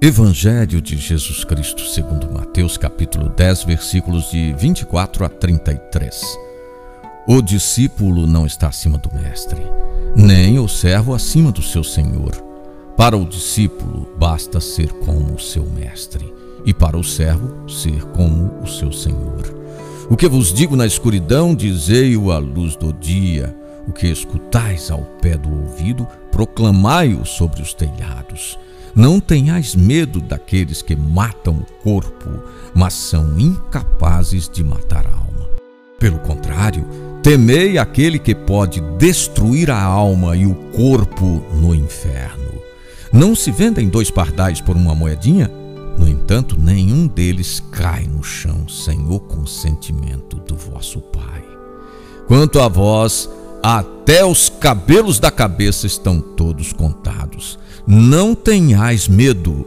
Evangelho de Jesus Cristo, segundo Mateus, capítulo 10, versículos de 24 a 33. O discípulo não está acima do mestre, nem o servo acima do seu senhor. Para o discípulo basta ser como o seu mestre, e para o servo ser como o seu senhor. O que vos digo na escuridão, dizei-o à luz do dia. O que escutais ao pé do ouvido, proclamai-o sobre os telhados. Não tenhais medo daqueles que matam o corpo, mas são incapazes de matar a alma. Pelo contrário, temei aquele que pode destruir a alma e o corpo no inferno. Não se vendem dois pardais por uma moedinha? No entanto, nenhum deles cai no chão sem o consentimento do vosso Pai. Quanto a vós, até os cabelos da cabeça estão todos contados. Não tenhais medo.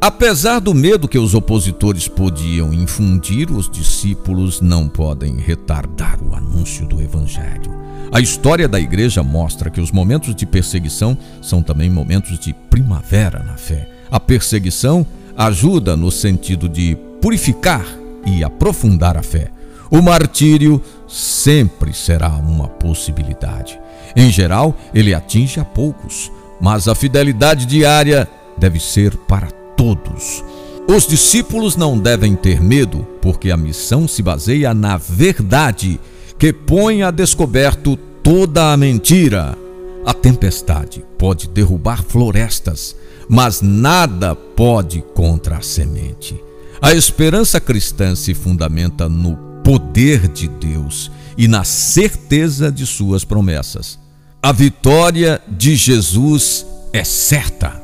Apesar do medo que os opositores podiam infundir, os discípulos não podem retardar o anúncio do Evangelho. A história da igreja mostra que os momentos de perseguição são também momentos de primavera na fé. A perseguição ajuda no sentido de purificar e aprofundar a fé. O martírio sempre será uma possibilidade. Em geral, ele atinge a poucos, mas a fidelidade diária deve ser para todos. Os discípulos não devem ter medo, porque a missão se baseia na verdade, que põe a descoberto toda a mentira. A tempestade pode derrubar florestas, mas nada pode contra a semente. A esperança cristã se fundamenta no poder de Deus e na certeza de suas promessas. A vitória de Jesus é certa.